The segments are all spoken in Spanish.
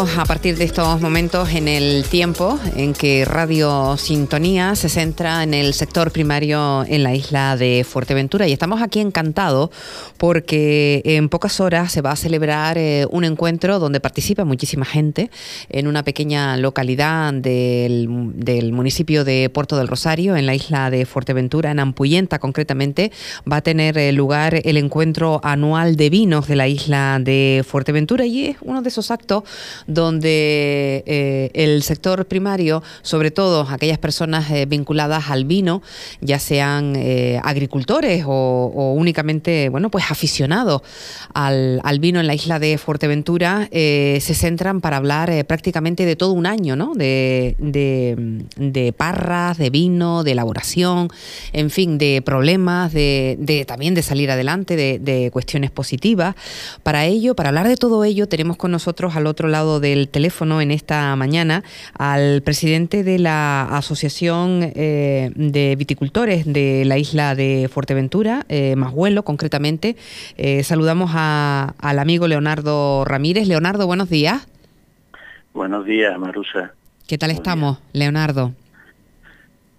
a partir de estos momentos en el tiempo en que Radio Sintonía se centra en el sector primario en la isla de Fuerteventura. Y estamos aquí encantados porque en pocas horas se va a celebrar eh, un encuentro donde participa muchísima gente en una pequeña localidad del, municipio de Puerto del Rosario, en la isla de Fuerteventura, en Ampuyenta concretamente, va a tener eh, lugar el encuentro anual de vinos de la isla de Fuerteventura y es uno de esos actos donde eh, el sector primario, sobre todo aquellas personas eh, vinculadas al vino, ya sean eh, agricultores o, únicamente, bueno, pues aficionados al, vino en la isla de Fuerteventura, se centran para hablar prácticamente de todo un año, ¿no? De, de, parras, de vino, de elaboración, en fin, de problemas, de, también de salir adelante, de, de cuestiones positivas. Para ello, para hablar de todo ello, tenemos con nosotros al otro lado del teléfono en esta mañana al presidente de la Asociación eh, de Viticultores de la isla de Fuerteventura, eh, Mashuelo concretamente. Eh, saludamos al amigo Leonardo Ramírez. Leonardo, buenos días. Buenos días, Marusa. ¿Qué tal estamos, Leonardo?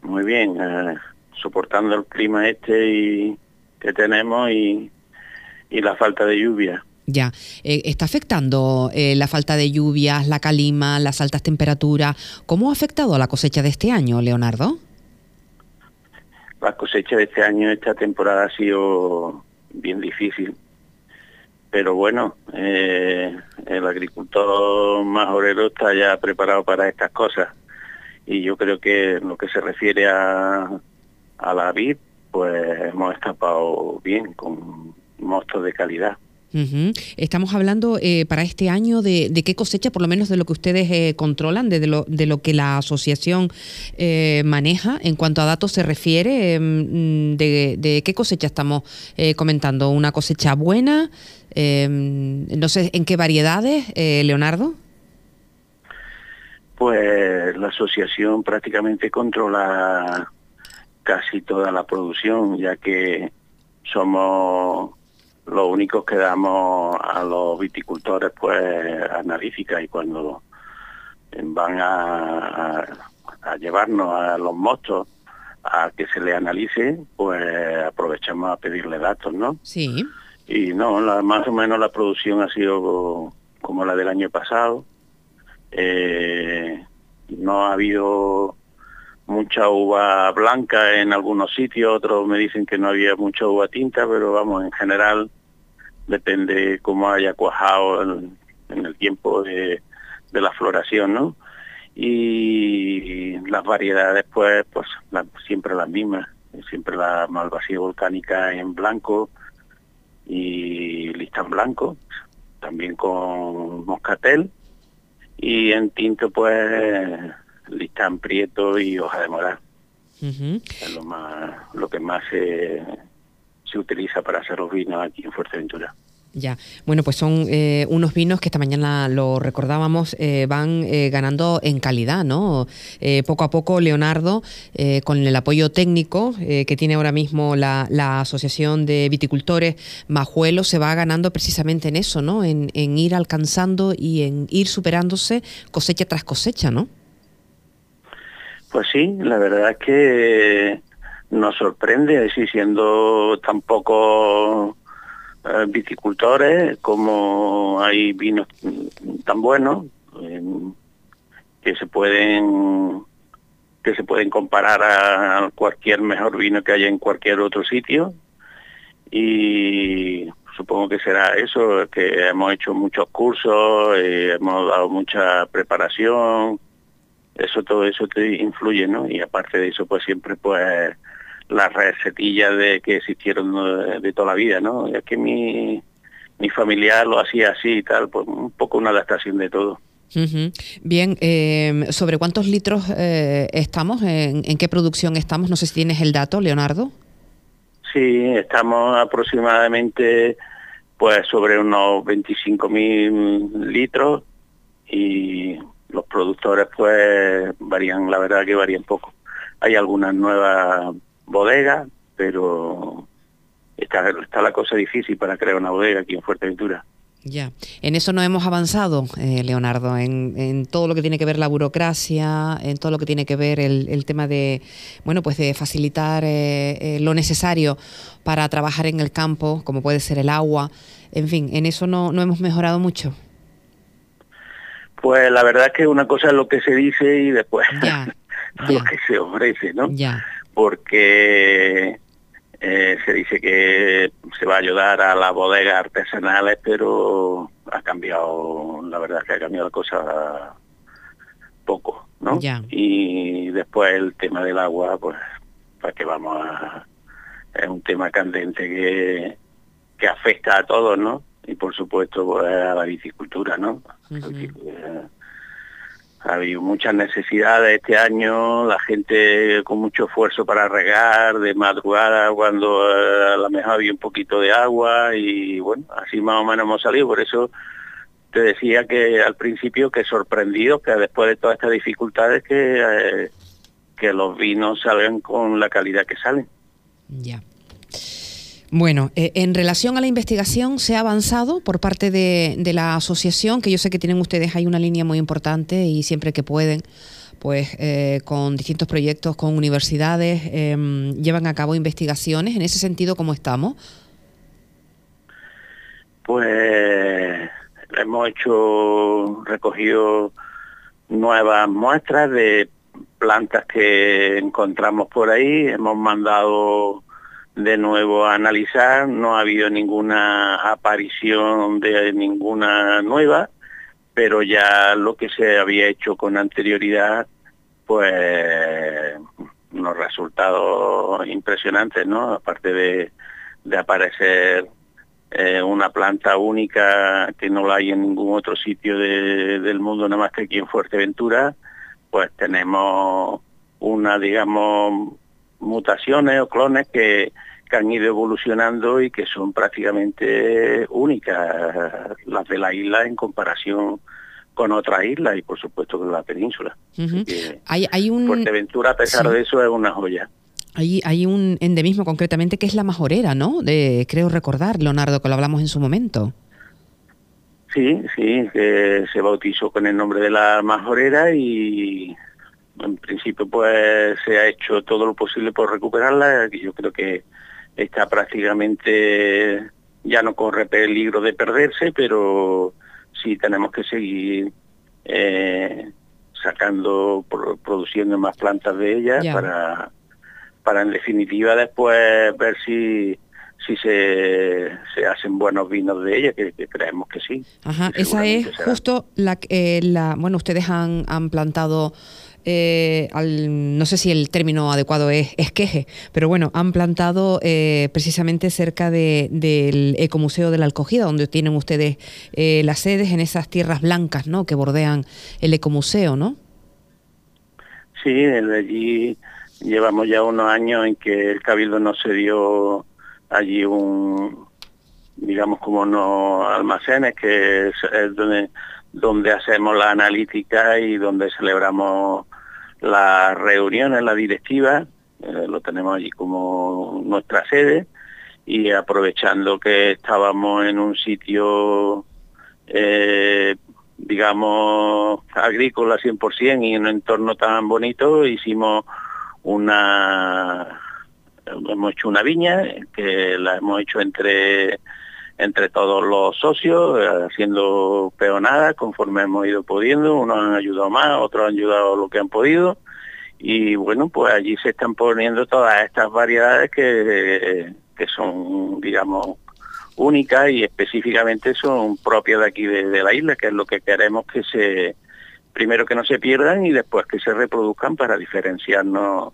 Muy bien, eh, soportando el clima este y, que tenemos y, y la falta de lluvia. Ya, eh, ¿está afectando eh, la falta de lluvias, la calima, las altas temperaturas? ¿Cómo ha afectado a la cosecha de este año, Leonardo? La cosecha de este año, esta temporada ha sido bien difícil. Pero bueno, eh, el agricultor majorero está ya preparado para estas cosas. Y yo creo que en lo que se refiere a, a la vid, pues hemos escapado bien, con mostos de calidad. Estamos hablando eh, para este año de, qué cosecha, por lo menos de lo que ustedes eh, controlan, de lo, de lo que la asociación eh, maneja en cuanto a datos se refiere. Em, de, qué cosecha estamos comentando? ¿Una cosecha buena? Em, no sé, ¿en qué variedades, Leonardo? Pues la asociación prácticamente controla casi toda la producción, ya que somos lo único que damos a los viticultores pues analítica y cuando van a, llevarnos a los mostos a que se le analice, pues aprovechamos a pedirle datos, ¿no? Sí. Y no, más o menos la producción ha sido como la del año pasado. Eh, no ha habido mucha uva blanca en algunos sitios, otros me dicen que no había mucha uva tinta, pero vamos, en general depende cómo haya cuajado en, el tiempo de, la floración, ¿no? Y las variedades, pues, pues siempre las mismas, siempre la malvasía volcánica en blanco y lista en blanco, también con moscatel, y en tinto, pues, listán prieto y hoja de moral. Es lo, más, lo que más se, se utiliza para hacer los vinos aquí en Fuerteventura. Ya, bueno, pues son eh, unos vinos que esta mañana lo recordábamos, eh, van eh, ganando en calidad, ¿no? poco a poco, Leonardo, con el apoyo técnico que tiene ahora mismo la, Asociación de Viticultores Majuelo, se va ganando precisamente en eso, ¿no? En, en ir alcanzando y en ir superándose cosecha tras cosecha, ¿no? Pues sí, la verdad es que nos sorprende, así siendo tampoco eh, viticultores, como hay vinos tan buenos que se pueden que se pueden comparar a cualquier mejor vino que haya en cualquier otro sitio y supongo que será eso, que hemos hecho muchos cursos, eh, hemos dado mucha preparación, eso todo eso te influye, ¿no? Y aparte de eso, pues siempre pues las recetillas de que existieron de, toda la vida, ¿no? Es que mi, mi familiar lo hacía así y tal, pues un poco una adaptación de todo. Bien, eh, ¿sobre cuántos litros eh, estamos? ¿En, qué producción estamos? No sé si tienes el dato, Leonardo. Sí, estamos aproximadamente pues sobre unos 25.000 litros y los productores pues varían, la verdad que varían poco. Hay algunas nuevas bodega, pero está, está la cosa difícil para crear una bodega aquí en Fuerteventura. Ya, en eso no hemos avanzado, eh, Leonardo, en, todo lo que tiene que ver la burocracia, en todo lo que tiene que ver el, tema de, bueno, pues de facilitar eh, eh, lo necesario para trabajar en el campo, como puede ser el agua, en fin, en eso no, no hemos mejorado mucho. Pues la verdad es que una cosa es lo que se dice y después lo que se ofrece, ¿no? Ya. Porque eh, se dice que se va a ayudar a las bodegas artesanales, pero ha cambiado, la verdad es que ha cambiado la cosa poco, ¿no? Y después el tema del agua, pues, para que vamos a... Es un tema candente que, que afecta a todos, ¿no? Y por supuesto pues, a la viticultura, ¿no? Ha habido muchas necesidades este año, la gente con mucho esfuerzo para regar, de madrugada cuando eh, a lo mejor había un poquito de agua y bueno, así más o menos hemos salido, por eso te decía que al principio que sorprendido que después de todas estas dificultades que, eh, que los vinos salgan con la calidad que salen. Ya. Bueno, eh, en relación a la investigación, ¿se ha avanzado por parte de, la asociación? Que yo sé que tienen ustedes ahí una línea muy importante y siempre que pueden, pues eh, con distintos proyectos, con universidades, em, llevan a cabo investigaciones. En ese sentido, ¿cómo estamos? Pues hemos hecho, recogido nuevas muestras de plantas que encontramos por ahí, hemos mandado de nuevo a analizar, no ha habido ninguna aparición de ninguna nueva, pero ya lo que se había hecho con anterioridad, pues unos resultados impresionantes, ¿no? Aparte de, aparecer eh, una planta única que no la hay en ningún otro sitio del mundo, nada más que aquí en Fuerteventura, pues tenemos una, digamos, mutaciones o clones que, han ido evolucionando y que son prácticamente únicas las de la isla en comparación con otras islas y por supuesto con la península. hay, un... Fuerteventura a pesar de eso es una joya. Hay, hay un endemismo concretamente que es la majorera, ¿no? De, creo recordar, Leonardo, que lo hablamos en su momento. Sí, sí, que se bautizó con el nombre de la majorera y en principio pues se ha hecho todo lo posible por recuperarla, yo creo que está prácticamente, ya no corre peligro de perderse, pero sí tenemos que seguir eh, sacando, produciendo más plantas de ella para, para en definitiva después ver si si se, se hacen buenos vinos de ella, que, creemos que sí. Ajá, esa es justo la, eh, la, bueno, ustedes han, han plantado eh, no sé si el término adecuado es esqueje, pero bueno, han plantado eh, precisamente cerca del Ecomuseo de la Alcogida, donde tienen ustedes eh, las sedes en esas tierras blancas, ¿no? Que bordean el Ecomuseo, ¿no? Sí, allí llevamos ya unos años en que el Cabildo nos dio allí un, digamos como unos almacenes, que es, donde donde hacemos la analítica y donde celebramos las reuniones, la directiva, eh, lo tenemos allí como nuestra sede. Y aprovechando que estábamos en un sitio, eh, digamos, agrícola 100% y en un entorno tan bonito, hicimos una, hemos hecho una viña que la hemos hecho entre entre todos los socios, eh, haciendo peonadas conforme hemos ido pudiendo, unos han ayudado más, otros han ayudado lo que han podido, y bueno, pues allí se están poniendo todas estas variedades que, que son, digamos, únicas y específicamente son propias de aquí de la isla, que es lo que queremos que se, primero que no se pierdan y después que se reproduzcan para diferenciarnos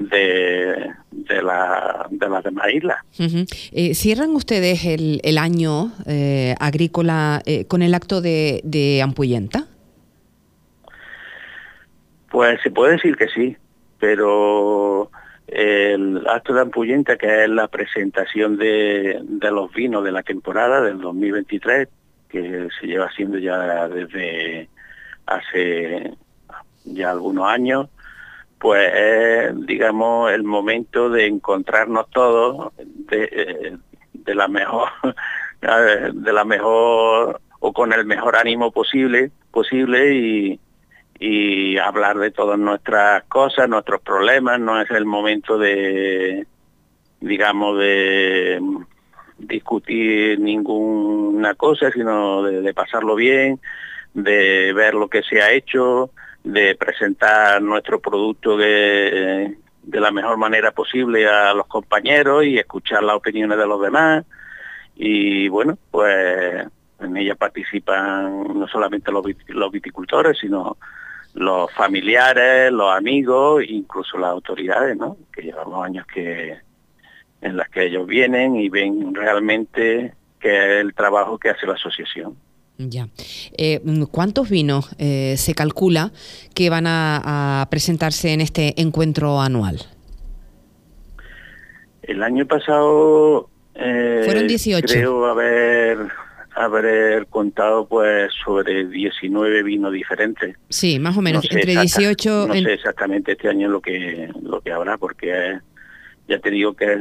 de, de, la, de las demás islas. Eh, ¿Cierran ustedes el, el año eh, agrícola eh, con el acto de, de Ampuyenta? Pues se puede decir que sí, pero el acto de Ampuyenta, que es la presentación de, de los vinos de la temporada del 2023, que se lleva haciendo ya desde hace ya algunos años, pues es, digamos, el momento de encontrarnos todos de, eh, la mejor de la mejor o con el mejor ánimo posible, posible y, y hablar de todas nuestras cosas, nuestros problemas, no es el momento de, digamos, de discutir ninguna cosa, sino de, pasarlo bien, de ver lo que se ha hecho, de presentar nuestro producto de, la mejor manera posible a los compañeros y escuchar las opiniones de los demás. Y bueno, pues en ella participan no solamente los, los viticultores, sino los familiares, los amigos, incluso las autoridades, ¿no? Que llevamos años que en las que ellos vienen y ven realmente que es el trabajo que hace la asociación. Ya. Eh, ¿Cuántos vinos eh, se calcula que van a, presentarse en este encuentro anual? El año pasado eh, fueron 18. Creo haber haber contado pues sobre 19 vinos diferentes. Sí, más o menos, entre 18... No sé exactamente este año lo que, lo que habrá, porque ya te digo que es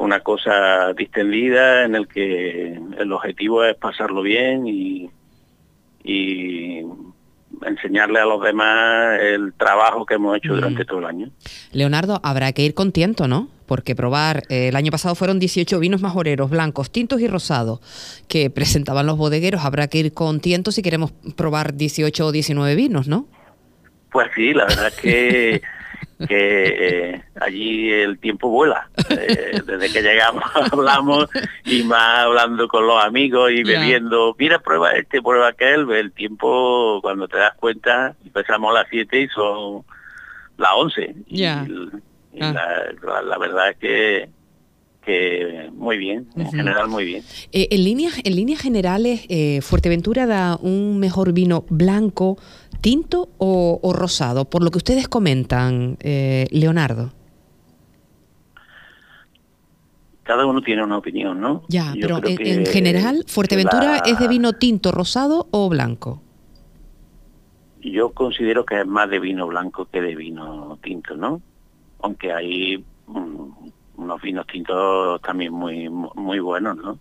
una cosa distendida en el que el objetivo es pasarlo bien y, y enseñarle a los demás el trabajo que hemos hecho durante todo el año. Leonardo, habrá que ir con tiento, ¿no? Porque probar, eh, el año pasado fueron 18 vinos majoreros, blancos, tintos y rosados, que presentaban los bodegueros. Habrá que ir con tiento si queremos probar 18 o 19 vinos, ¿no? Pues sí, la verdad es que que eh, allí el tiempo vuela. Eh, desde que llegamos hablamos y más hablando con los amigos y bebiendo, mira, prueba este, prueba aquel, el tiempo cuando te das cuenta, empezamos a las 7 y son las 11. Ya. Ah. la, verdad es que que muy bien, en general muy bien. Eh, en líneas en líneas generales, Fuerteventura da un mejor vino blanco tinto o, rosado? Por lo que ustedes comentan, eh, Leonardo. Cada uno tiene una opinión, ¿no? Ya, pero en, general, ¿Fuerteventura es de vino tinto, rosado o blanco? Yo considero que es más de vino blanco que de vino tinto, ¿no? Aunque hay mm, unos vinos tintos también muy muy buenos, ¿no?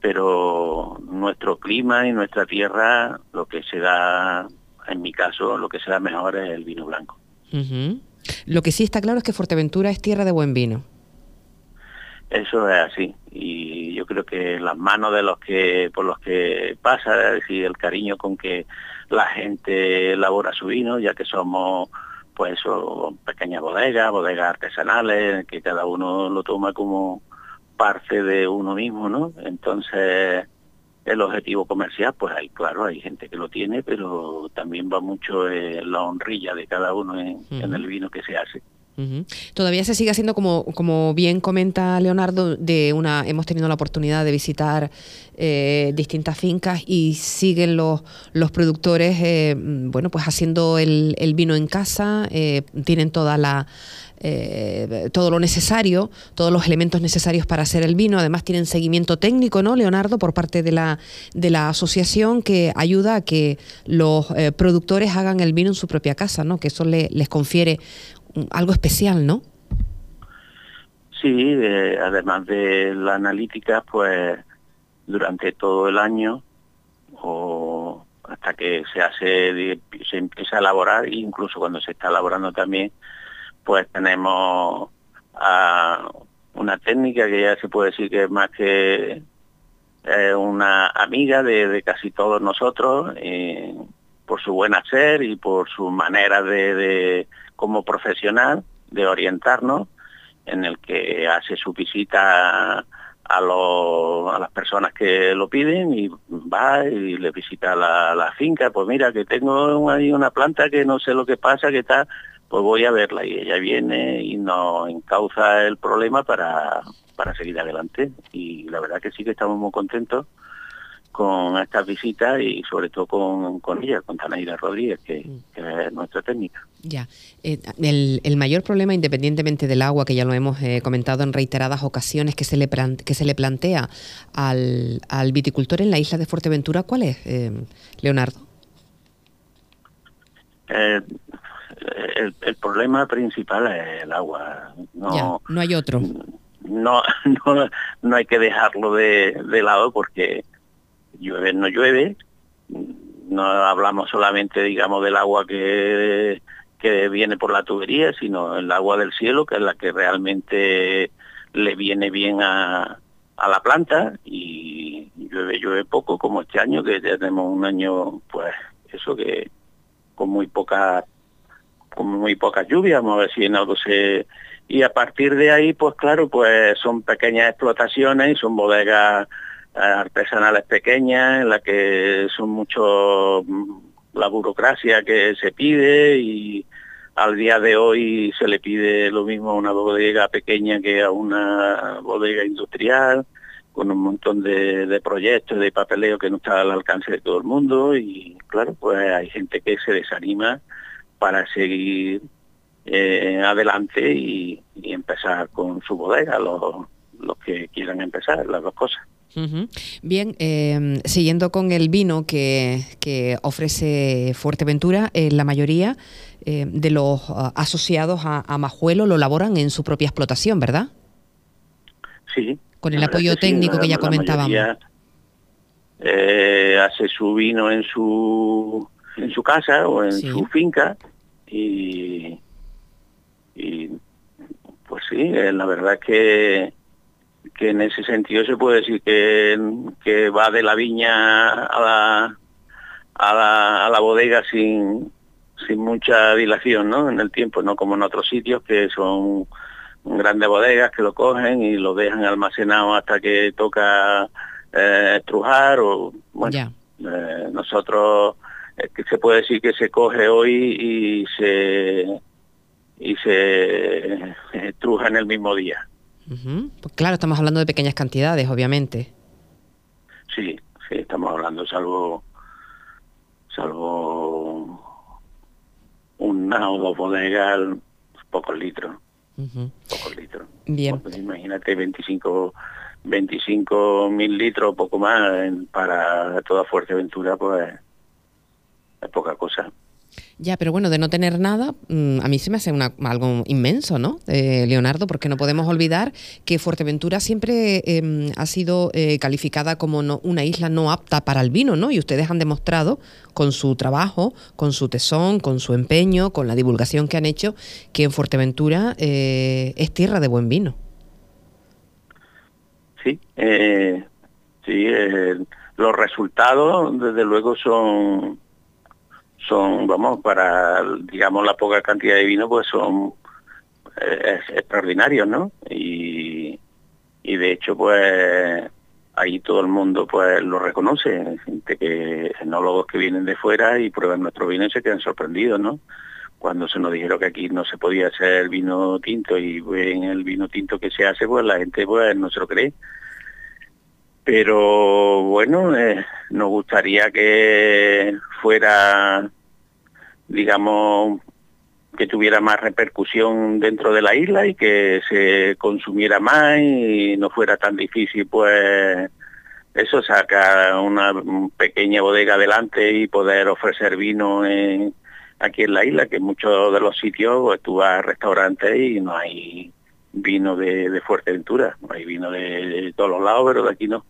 Pero nuestro clima y nuestra tierra, lo que se da en mi caso lo que será mejor es el vino blanco. Lo que sí está claro es que Fuerteventura es tierra de buen vino. Eso es así y yo creo que las manos de los que por los que pasa, es decir, el cariño con que la gente elabora su vino, ya que somos pues pequeñas bodegas, bodegas artesanales, que cada uno lo toma como parte de uno mismo, ¿no? Entonces el objetivo comercial, pues hay, claro, hay gente que lo tiene, pero también va mucho la honrilla de cada uno en, el vino que se hace. Todavía se sigue haciendo, como, como bien comenta Leonardo, de una hemos tenido la oportunidad de visitar eh, distintas fincas y siguen los, los productores eh, bueno pues haciendo el, el vino en casa, eh, tienen toda la eh, todo lo necesario, todos los elementos necesarios para hacer el vino. Además tienen seguimiento técnico, ¿no, Leonardo? Por parte de la, de la asociación que ayuda a que los eh, productores hagan el vino en su propia casa, ¿no? Que eso les confiere algo especial, ¿no? Sí, además de la analítica, pues durante todo el año o hasta que se hace, se empieza a elaborar, incluso cuando se está elaborando también, pues tenemos una técnica que ya se puede decir que es más que una amiga de, casi todos nosotros por su buen hacer y por su manera de, como profesional de orientarnos en el que hace su visita a, a las personas que lo piden y va y le visita la, la finca, pues mira que tengo ahí una planta que no sé lo que pasa, que está pues voy a verla y ella viene y nos encauza el problema para, para seguir adelante. Y la verdad que sí que estamos muy contentos con estas visitas y sobre todo con, con ella, con Tanaira Rodríguez, que, mm. es nuestra técnica. Ya, eh, el, mayor problema, independientemente del agua, que ya lo hemos eh, comentado en reiteradas ocasiones, que se le, que se le plantea al, al viticultor en la isla de Fuerteventura, ¿cuál es, eh, Leonardo? El, problema principal es el agua. No, no hay otro. no, no, no hay que dejarlo de, de lado porque llueve, no llueve, no hablamos solamente, digamos, del agua que, que viene por la tubería, sino el agua del cielo, que es la que realmente le viene bien a, a la planta y llueve, llueve poco, como este año, que ya tenemos un año, pues, eso que con muy poca con muy poca lluvia, vamos a ver si en algo se... Y a partir de ahí, pues claro, pues son pequeñas explotaciones y son bodegas eh, artesanales pequeñas en las que son mucho mm, la burocracia que se pide y al día de hoy se le pide lo mismo a una bodega pequeña que a una bodega industrial con un montón de proyectos de papeleo que no está al alcance de todo el mundo y claro pues hay gente que se desanima para seguir eh, adelante y, empezar con su bodega, los, los que quieran empezar, las dos cosas. Bien, em, siguiendo con el vino que, que ofrece Fuerteventura, eh, la mayoría eh, de los ah, asociados a, Majuelo lo laboran en su propia explotación, ¿verdad? Sí. Con el apoyo técnico que ya comentábamos. hace su vino en su en su casa o en su finca y, y pues sí, eh, la verdad que, que en ese sentido se puede decir que, que va de la viña a la, a la, a la bodega sin, sin mucha dilación ¿no? en el tiempo, no como en otros sitios que son grandes bodegas que lo cogen y lo dejan almacenado hasta que toca eh, estrujar o bueno eh, nosotros que se puede decir que se coge hoy y se y se estruja en el mismo día. Pues claro, estamos hablando de pequeñas cantidades, obviamente. Sí, sí, estamos hablando salvo salvo una o dos bodegas, pocos litros. Pocos litros. Bien. Pues imagínate 25 25 mil litros, poco más para toda Fuerteventura, pues es poca cosa. Ya, pero bueno, de no tener nada, mm, a mí se me hace algo inmenso, ¿no, eh, Leonardo? Porque no podemos olvidar que Fuerteventura siempre em, ha sido eh, calificada como una isla no apta para el vino, ¿no? Y ustedes han demostrado con su trabajo, con su tesón, con su empeño, con la divulgación que han hecho, que en Fuerteventura eh, es tierra de buen vino. Sí, sí, los resultados desde luego son son, vamos, para, digamos, la poca cantidad de vino, pues son eh, extraordinarios, ¿no? Y, de hecho, pues ahí todo el mundo pues lo reconoce, gente que, enólogos que vienen de fuera y prueban nuestro vino y se quedan sorprendidos, ¿no? Cuando se nos dijeron que aquí no se podía hacer vino tinto y ven el vino tinto que se hace, pues la gente pues no se lo cree. Pero bueno, eh, nos gustaría que fuera, digamos, que tuviera más repercusión dentro de la isla y que se consumiera más y no fuera tan difícil, pues eso, sacar una pequeña bodega adelante y poder ofrecer vino aquí en la isla, que en muchos de los sitios pues, tú a restaurantes y no hay vino de, de Fuerteventura, no hay vino de, todos los lados, pero de aquí no.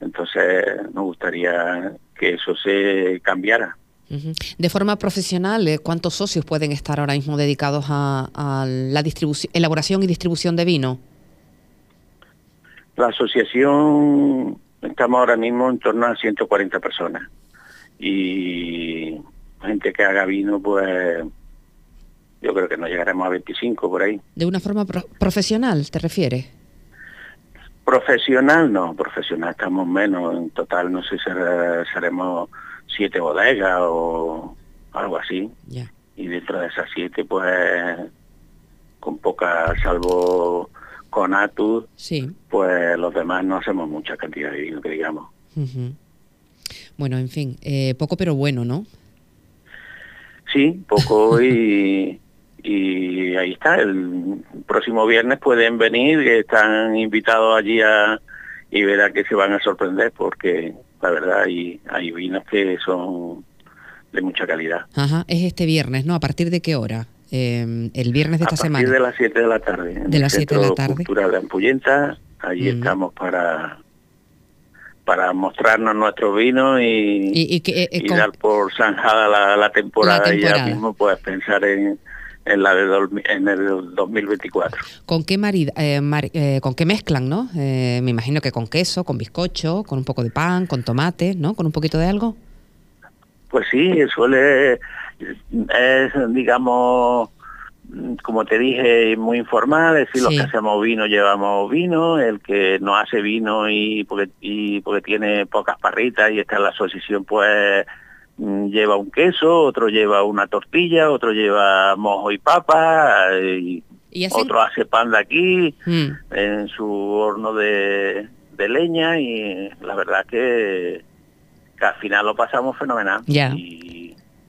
Entonces nos gustaría que eso se cambiara. De forma profesional, eh, ¿cuántos socios pueden estar ahora mismo dedicados a, la distribución, elaboración y distribución de vino? La asociación, estamos ahora mismo en torno a 140 personas. Y gente que haga vino, pues yo creo que no llegaremos a 25 por ahí. ¿De una forma profesional, te refieres? Profesional, no, profesional estamos menos, en total no sé si seremos siete bodegas o algo así. Y dentro de esas siete, pues, con poca, salvo con Atus, sí. pues los demás no hacemos mucha cantidad de vino, que digamos. Bueno, en fin, eh, poco pero bueno, ¿no? Sí, poco y, y ahí está, el próximo viernes pueden venir, están invitados allí a, y verá que se van a sorprender porque la verdad hay, hay vinos que son de mucha calidad. Ajá, es este viernes, ¿no? ¿A partir de qué hora? eh, el viernes de esta semana. de las 7 de la tarde. De las 7 de la tarde. Cultural de Ampullenta, allí estamos para para mostrarnos nuestro vino y, y, eh, eh, dar por zanjada la, temporada, y ya mismo puedes pensar en, en la de en el 2024. ¿Con qué eh, con qué mezclan, no? me imagino que con queso, con bizcocho, con un poco de pan, con tomate, ¿no? Con un poquito de algo. Pues sí, suele es digamos como te dije, muy informal, es decir, los que hacemos vino llevamos vino, el que no hace vino y porque, y porque tiene pocas parritas y está en la asociación, pues lleva un queso, otro lleva una tortilla, otro lleva mojo y papa, y, otro hace pan de aquí, mm. en su horno de, leña, y la verdad que, al final lo pasamos fenomenal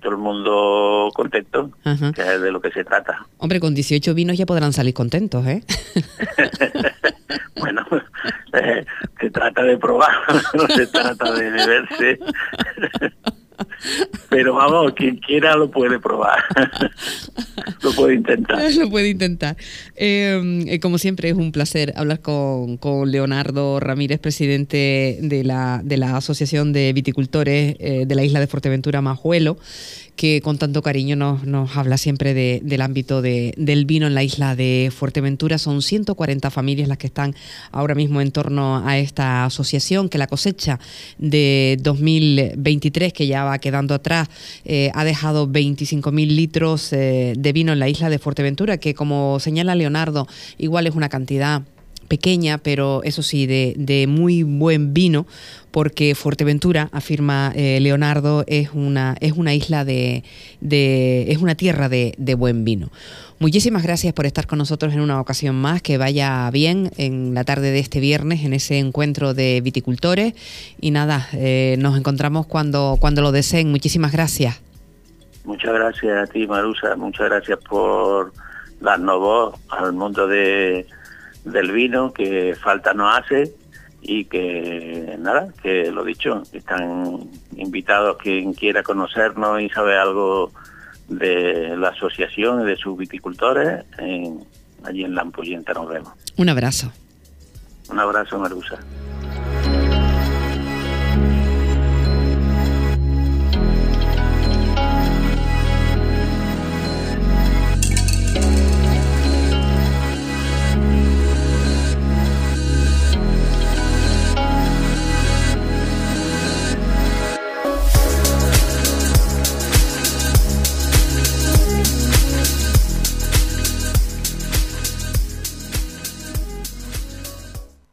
todo el mundo contento, que es de lo que se trata. Hombre, con 18 vinos ya podrán salir contentos, ¿eh? bueno, eh, se trata de probar, no se trata de beberse. Pero vamos, quien quiera lo puede probar. lo puede intentar. Lo puede intentar. Em, eh, como siempre, es un placer hablar con, con, Leonardo Ramírez, presidente de la, de la Asociación de Viticultores eh, de la isla de Fuerteventura, Majuelo que con tanto cariño nos, nos habla siempre de, del ámbito de, del vino en la isla de Fuerteventura. Son 140 familias las que están ahora mismo en torno a esta asociación, que la cosecha de 2023, que ya va quedando atrás, eh, ha dejado 25.000 litros eh, de vino en la isla de Fuerteventura, que como señala Leonardo, igual es una cantidad pequeña, pero eso sí, de, muy buen vino, porque Fuerteventura, afirma eh, Leonardo, es una, es una isla de, es una tierra de, de, buen vino. Muchísimas gracias por estar con nosotros en una ocasión más, que vaya bien en la tarde de este viernes en ese encuentro de viticultores y nada, eh, nos encontramos cuando, cuando lo deseen. Muchísimas gracias. Muchas gracias a ti, Marusa, muchas gracias por darnos voz al mundo de del vino que falta no hace y que nada, que lo dicho, están invitados quien quiera conocernos y saber algo de la asociación y de sus viticultores, allí en La Ampollenta nos vemos. Un abrazo. Un abrazo, Marusa.